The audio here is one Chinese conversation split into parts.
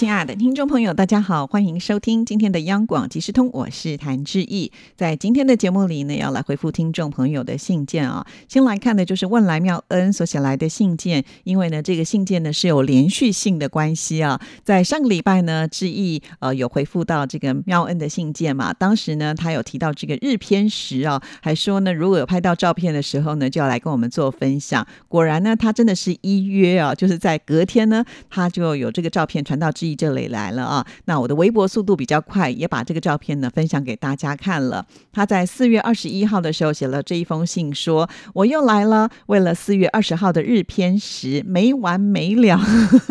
亲爱的听众朋友，大家好，欢迎收听今天的央广即时通，我是谭志毅。在今天的节目里呢，要来回复听众朋友的信件啊。先来看的就是问来妙恩所写来的信件，因为呢，这个信件呢是有连续性的关系啊。在上个礼拜呢，志毅呃有回复到这个妙恩的信件嘛，当时呢他有提到这个日偏食啊，还说呢如果有拍到照片的时候呢，就要来跟我们做分享。果然呢，他真的是一约啊，就是在隔天呢，他就有这个照片传到志。这里来了啊！那我的微博速度比较快，也把这个照片呢分享给大家看了。他在四月二十一号的时候写了这一封信，说我又来了，为了四月二十号的日偏食没完没了。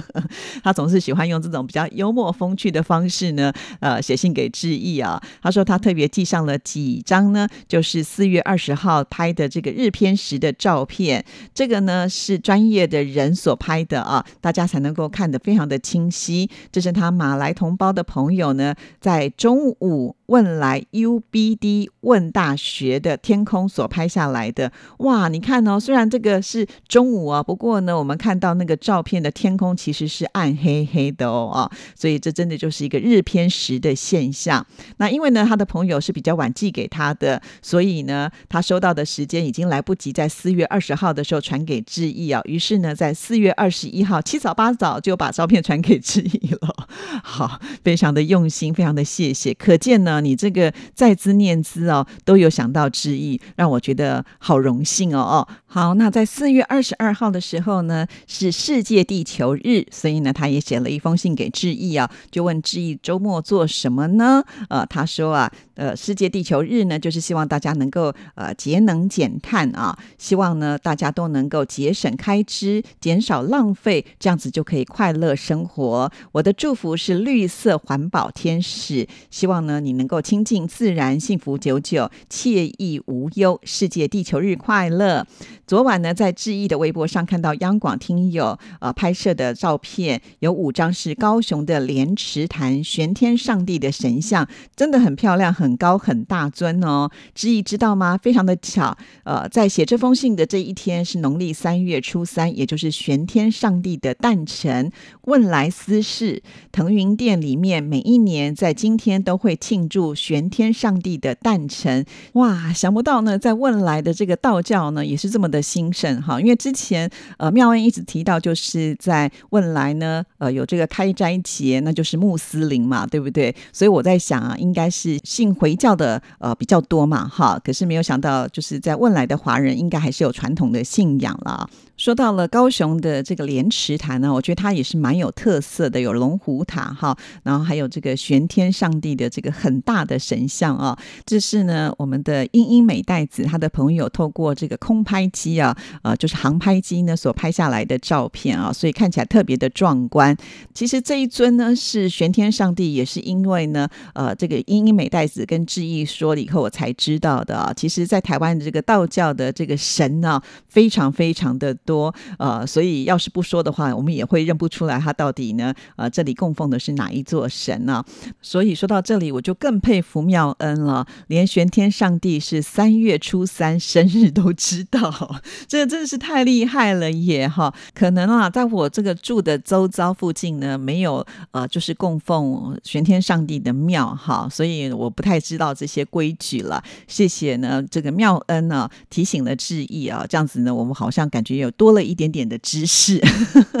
他总是喜欢用这种比较幽默风趣的方式呢，呃，写信给致意啊。他说他特别寄上了几张呢，就是四月二十号拍的这个日偏食的照片。这个呢是专业的人所拍的啊，大家才能够看得非常的清晰。这是他马来同胞的朋友呢，在中午。问来 UBD 问大学的天空所拍下来的哇，你看哦，虽然这个是中午啊，不过呢，我们看到那个照片的天空其实是暗黑黑的哦啊，所以这真的就是一个日偏食的现象。那因为呢，他的朋友是比较晚寄给他的，所以呢，他收到的时间已经来不及在四月二十号的时候传给志毅啊，于是呢，在四月二十一号七早八早就把照片传给志毅了。好，非常的用心，非常的谢谢，可见呢。你这个在兹念兹哦，都有想到之意，让我觉得好荣幸哦哦。好，那在四月二十二号的时候呢，是世界地球日，所以呢，他也写了一封信给志毅啊，就问志毅周末做什么呢？呃，他说啊。呃，世界地球日呢，就是希望大家能够呃节能减碳啊，希望呢大家都能够节省开支，减少浪费，这样子就可以快乐生活。我的祝福是绿色环保天使，希望呢你能够亲近自然，幸福久久，惬意无忧。世界地球日快乐！昨晚呢，在志毅的微博上看到央广听友呃拍摄的照片，有五张是高雄的莲池潭玄天上帝的神像，真的很漂亮。很高很大尊哦，志毅知道吗？非常的巧，呃，在写这封信的这一天是农历三月初三，也就是玄天上帝的诞辰。问来私事，腾云殿里面每一年在今天都会庆祝玄天上帝的诞辰。哇，想不到呢，在问来的这个道教呢，也是这么的兴盛哈。因为之前呃妙恩一直提到，就是在问来呢，呃有这个开斋节，那就是穆斯林嘛，对不对？所以我在想啊，应该是信。回教的呃比较多嘛，哈，可是没有想到，就是在汶来的华人应该还是有传统的信仰了。说到了高雄的这个莲池潭呢，我觉得它也是蛮有特色的，有龙虎塔哈，然后还有这个玄天上帝的这个很大的神像啊。这是呢我们的英英美代子他的朋友透过这个空拍机机啊，呃，就是航拍机呢所拍下来的照片啊，所以看起来特别的壮观。其实这一尊呢是玄天上帝，也是因为呢，呃，这个英英美代子跟志毅说了以后，我才知道的啊。其实，在台湾的这个道教的这个神呢，非常非常的多。多呃，所以要是不说的话，我们也会认不出来他到底呢呃，这里供奉的是哪一座神呢？所以说到这里，我就更佩服妙恩了，连玄天上帝是三月初三生日都知道，这真的是太厉害了耶哈！可能啊，在我这个住的周遭附近呢，没有呃，就是供奉玄天上帝的庙哈，所以我不太知道这些规矩了。谢谢呢，这个妙恩呢提醒了志毅啊，这样子呢，我们好像感觉有。多了一点点的知识，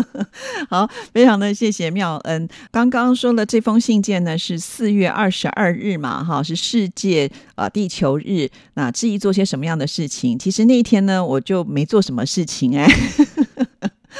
好，非常的谢谢妙恩。刚刚说了这封信件呢，是四月二十二日嘛，哈，是世界呃地球日。那至于做些什么样的事情，其实那一天呢，我就没做什么事情哎。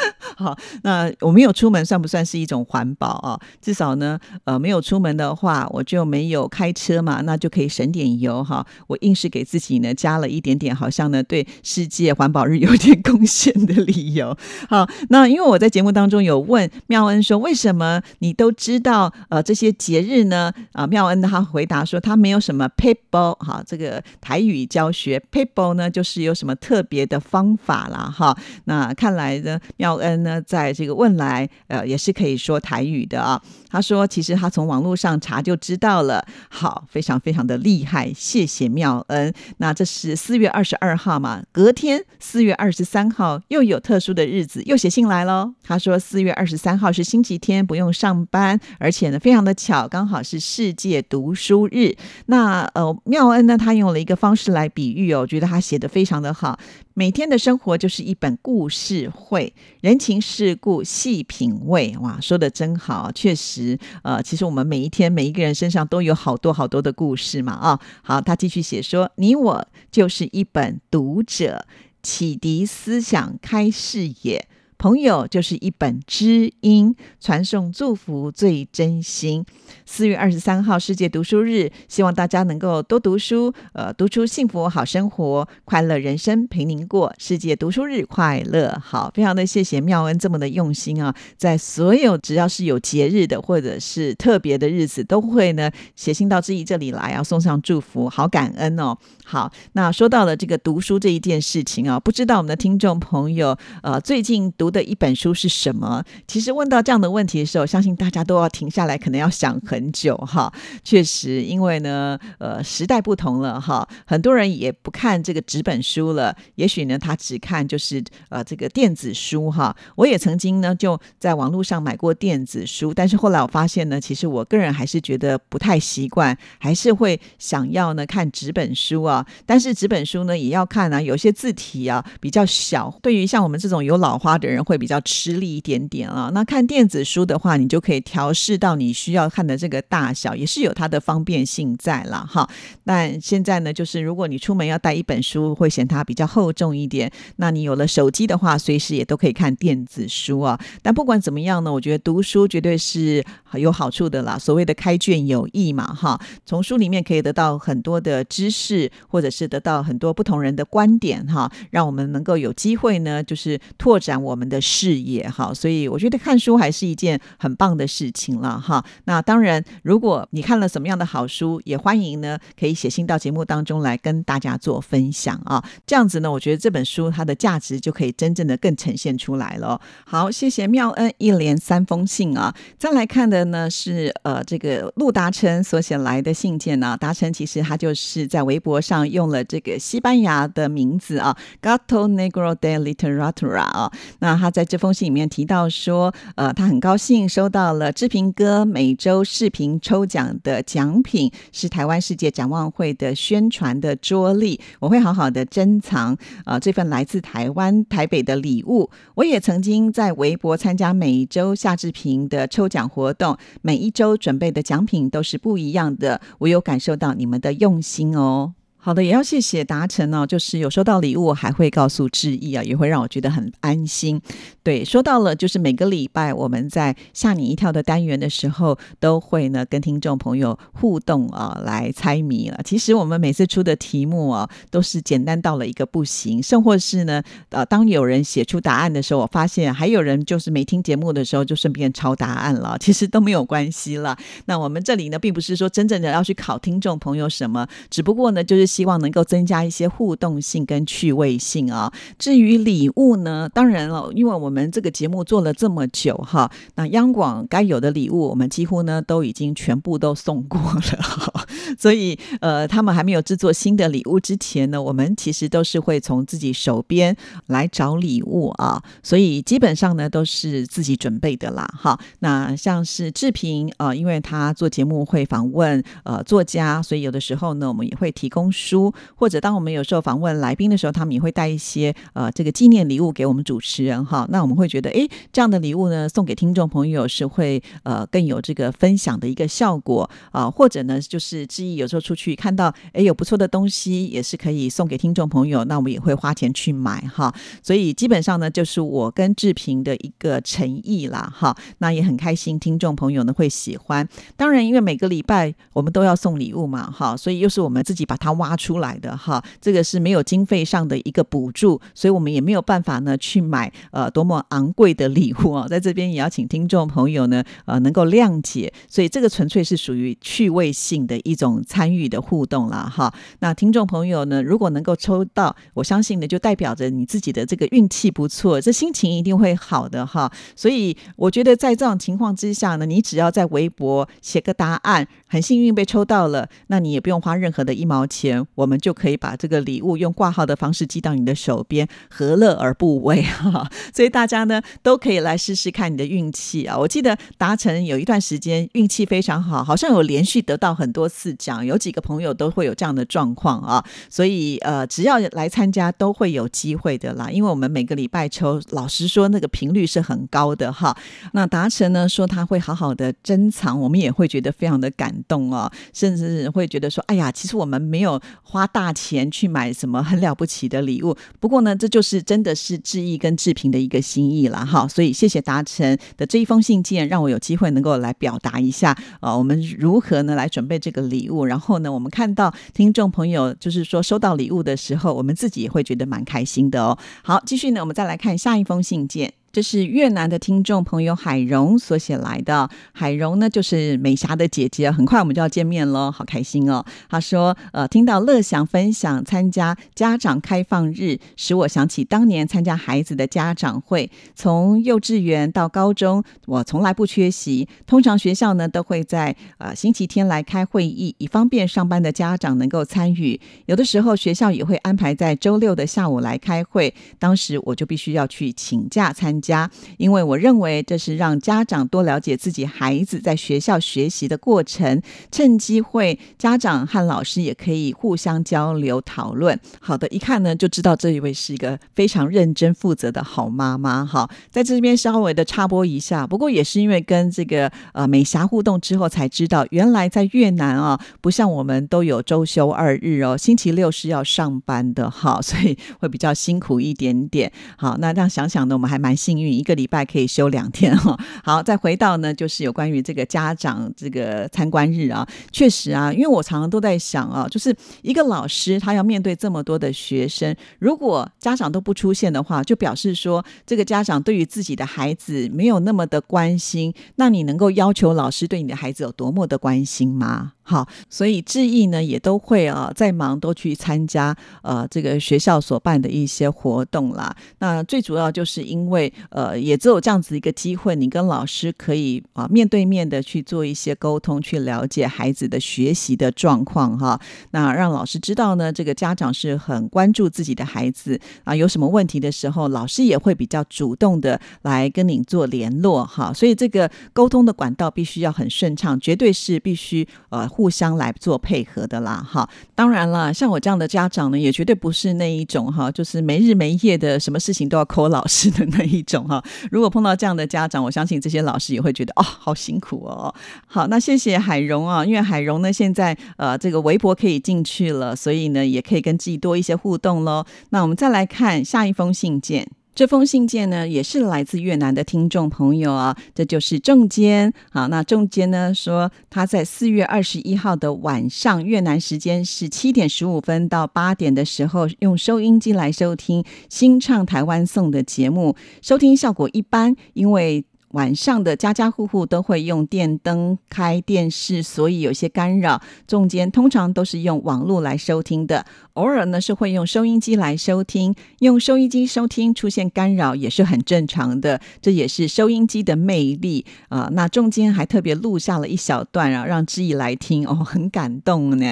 好，那我没有出门算不算是一种环保啊？至少呢，呃，没有出门的话，我就没有开车嘛，那就可以省点油哈。我硬是给自己呢加了一点点，好像呢对世界环保日有点贡献的理由。好，那因为我在节目当中有问妙恩说，为什么你都知道呃这些节日呢？啊，妙恩他回答说，他没有什么 paper 哈，这个台语教学 paper 呢，就是有什么特别的方法啦哈。那看来呢，妙恩呢。在这个问来，呃，也是可以说台语的啊。他说，其实他从网络上查就知道了。好，非常非常的厉害，谢谢妙恩。那这是四月二十二号嘛？隔天四月二十三号又有特殊的日子，又写信来喽。他说，四月二十三号是星期天，不用上班，而且呢，非常的巧，刚好是世界读书日。那呃，妙恩呢，他用了一个方式来比喻哦，我觉得他写的非常的好。每天的生活就是一本故事会，人情世故细品味。哇，说的真好，确实，呃，其实我们每一天每一个人身上都有好多好多的故事嘛。啊，好，他继续写说，你我就是一本读者，启迪思想，开视野。朋友就是一本知音，传送祝福最真心。四月二十三号世界读书日，希望大家能够多读书，呃，读出幸福好生活，快乐人生陪您过。世界读书日快乐！好，非常的谢谢妙恩这么的用心啊，在所有只要是有节日的或者是特别的日子，都会呢写信到志毅这里来啊，送上祝福，好感恩哦。好，那说到了这个读书这一件事情啊，不知道我们的听众朋友呃最近读。的一本书是什么？其实问到这样的问题的时候，相信大家都要停下来，可能要想很久哈。确实，因为呢，呃，时代不同了哈，很多人也不看这个纸本书了，也许呢，他只看就是呃这个电子书哈。我也曾经呢就在网络上买过电子书，但是后来我发现呢，其实我个人还是觉得不太习惯，还是会想要呢看纸本书啊。但是纸本书呢也要看啊，有些字体啊比较小，对于像我们这种有老花的人。会比较吃力一点点啊。那看电子书的话，你就可以调试到你需要看的这个大小，也是有它的方便性在了哈。但现在呢，就是如果你出门要带一本书，会嫌它比较厚重一点。那你有了手机的话，随时也都可以看电子书啊。但不管怎么样呢，我觉得读书绝对是有好处的啦。所谓的开卷有益嘛，哈，从书里面可以得到很多的知识，或者是得到很多不同人的观点哈，让我们能够有机会呢，就是拓展我们。的视野哈，所以我觉得看书还是一件很棒的事情了哈。那当然，如果你看了什么样的好书，也欢迎呢可以写信到节目当中来跟大家做分享啊。这样子呢，我觉得这本书它的价值就可以真正的更呈现出来了。好，谢谢妙恩一连三封信啊。再来看的呢是呃这个陆达成所写来的信件呢。达成其实他就是在微博上用了这个西班牙的名字啊，Gato Negro de Literatura 啊。那他在这封信里面提到说，呃，他很高兴收到了志平哥每周视频抽奖的奖品，是台湾世界展望会的宣传的桌历，我会好好的珍藏。呃，这份来自台湾台北的礼物，我也曾经在微博参加每周夏志平的抽奖活动，每一周准备的奖品都是不一样的，我有感受到你们的用心哦。好的，也要谢谢达成哦，就是有收到礼物，还会告诉致意啊，也会让我觉得很安心。对，说到了，就是每个礼拜我们在吓你一跳的单元的时候，都会呢跟听众朋友互动啊，来猜谜了。其实我们每次出的题目啊，都是简单到了一个不行，甚或是呢，呃，当有人写出答案的时候，我发现还有人就是没听节目的时候就顺便抄答案了，其实都没有关系了。那我们这里呢，并不是说真正的要去考听众朋友什么，只不过呢，就是。希望能够增加一些互动性跟趣味性啊。至于礼物呢，当然了，因为我们这个节目做了这么久哈，那央广该有的礼物，我们几乎呢都已经全部都送过了。所以呃，他们还没有制作新的礼物之前呢，我们其实都是会从自己手边来找礼物啊。所以基本上呢都是自己准备的啦哈。那像是志平啊，因为他做节目会访问呃作家，所以有的时候呢，我们也会提供。书或者当我们有时候访问来宾的时候，他们也会带一些呃这个纪念礼物给我们主持人哈。那我们会觉得哎，这样的礼物呢送给听众朋友是会呃更有这个分享的一个效果啊。或者呢就是志毅有时候出去看到哎有不错的东西，也是可以送给听众朋友，那我们也会花钱去买哈。所以基本上呢就是我跟志平的一个诚意啦哈。那也很开心，听众朋友呢会喜欢。当然因为每个礼拜我们都要送礼物嘛哈，所以又是我们自己把它挖。发出来的哈，这个是没有经费上的一个补助，所以我们也没有办法呢去买呃多么昂贵的礼物啊，在这边也要请听众朋友呢呃能够谅解，所以这个纯粹是属于趣味性的一种参与的互动了哈。那听众朋友呢，如果能够抽到，我相信呢就代表着你自己的这个运气不错，这心情一定会好的哈。所以我觉得在这种情况之下呢，你只要在微博写个答案，很幸运被抽到了，那你也不用花任何的一毛钱，我们就可以把这个礼物用挂号的方式寄到你的手边，何乐而不为哈？所以大家呢都可以来试试看你的运气啊！我记得达成有一段时间运气非常好，好像有连续得到很多次奖，有几个朋友都会有这样的状况啊。所以呃，只要来参加都会有机会的啦，因为我们每个礼拜抽，老实说那个频率是很高的哈。那达成呢说他会好好的珍藏，我们也会觉得非常的感动哦，甚至会觉得说，哎呀，其实我们没有花大钱去买什么很了不起的礼物，不过呢，这就是真的是志毅跟志平的一个心意了哈。所以谢谢达成的这一封信件，让我有机会能够来表达一下啊，我们如何呢来准备这个礼物，然后呢，我们看到听众朋友就是说收到礼物的时候，我们自己也会觉得蛮开心的哦。好，继续呢，我们再来看下一封信件。这是越南的听众朋友海荣所写来的。海荣呢，就是美霞的姐姐。很快我们就要见面喽，好开心哦！他说：“呃，听到乐享分享参加家长开放日，使我想起当年参加孩子的家长会。从幼稚园到高中，我从来不缺席。通常学校呢都会在呃星期天来开会议，以方便上班的家长能够参与。有的时候学校也会安排在周六的下午来开会，当时我就必须要去请假参。”家，因为我认为这是让家长多了解自己孩子在学校学习的过程，趁机会家长和老师也可以互相交流讨论。好的，一看呢就知道这一位是一个非常认真负责的好妈妈。哈，在这边稍微的插播一下，不过也是因为跟这个呃美霞互动之后才知道，原来在越南啊，不像我们都有周休二日哦，星期六是要上班的哈，所以会比较辛苦一点点。好，那这样想想呢，我们还蛮幸。幸运一个礼拜可以休两天哈，好，再回到呢，就是有关于这个家长这个参观日啊，确实啊，因为我常常都在想啊，就是一个老师他要面对这么多的学生，如果家长都不出现的话，就表示说这个家长对于自己的孩子没有那么的关心，那你能够要求老师对你的孩子有多么的关心吗？好，所以志毅呢也都会啊，在忙都去参加呃这个学校所办的一些活动啦。那最主要就是因为呃，也只有这样子一个机会，你跟老师可以啊面对面的去做一些沟通，去了解孩子的学习的状况哈。那让老师知道呢，这个家长是很关注自己的孩子啊，有什么问题的时候，老师也会比较主动的来跟你做联络哈。所以这个沟通的管道必须要很顺畅，绝对是必须呃。互相来做配合的啦，哈，当然了，像我这样的家长呢，也绝对不是那一种哈，就是没日没夜的，什么事情都要 call 老师的那一种哈。如果碰到这样的家长，我相信这些老师也会觉得哦，好辛苦哦。好，那谢谢海荣啊，因为海荣呢现在呃这个微博可以进去了，所以呢也可以跟自己多一些互动喽。那我们再来看下一封信件。这封信件呢，也是来自越南的听众朋友啊，这就是仲坚好。那仲坚呢说，他在四月二十一号的晚上，越南时间是七点十五分到八点的时候，用收音机来收听《新唱台湾颂》的节目，收听效果一般，因为。晚上的家家户户都会用电灯开电视，所以有些干扰。中间通常都是用网络来收听的，偶尔呢是会用收音机来收听。用收音机收听出现干扰也是很正常的，这也是收音机的魅力啊。那中间还特别录下了一小段啊，让知意来听哦，很感动呢。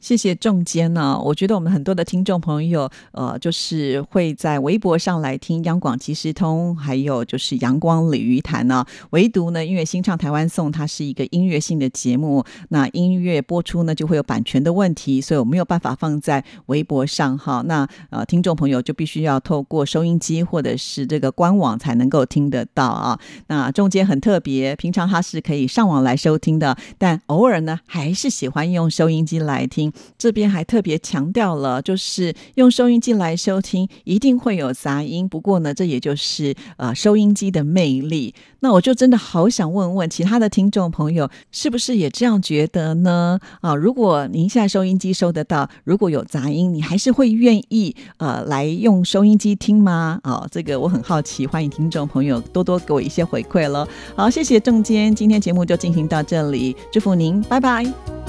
谢谢中间呢，我觉得我们很多的听众朋友呃，就是会在微博上来听央广即时通，还有就是阳光鲤鱼台。呢，唯独呢，因为新唱台湾颂它是一个音乐性的节目，那音乐播出呢就会有版权的问题，所以我没有办法放在微博上哈。那呃，听众朋友就必须要透过收音机或者是这个官网才能够听得到啊。那中间很特别，平常它是可以上网来收听的，但偶尔呢还是喜欢用收音机来听。这边还特别强调了，就是用收音机来收听一定会有杂音，不过呢，这也就是呃收音机的魅力。那我就真的好想问问其他的听众朋友，是不是也这样觉得呢？啊，如果您现在收音机收得到，如果有杂音，你还是会愿意呃来用收音机听吗？啊，这个我很好奇，欢迎听众朋友多多给我一些回馈了。好，谢谢郑坚，今天节目就进行到这里，祝福您，拜拜。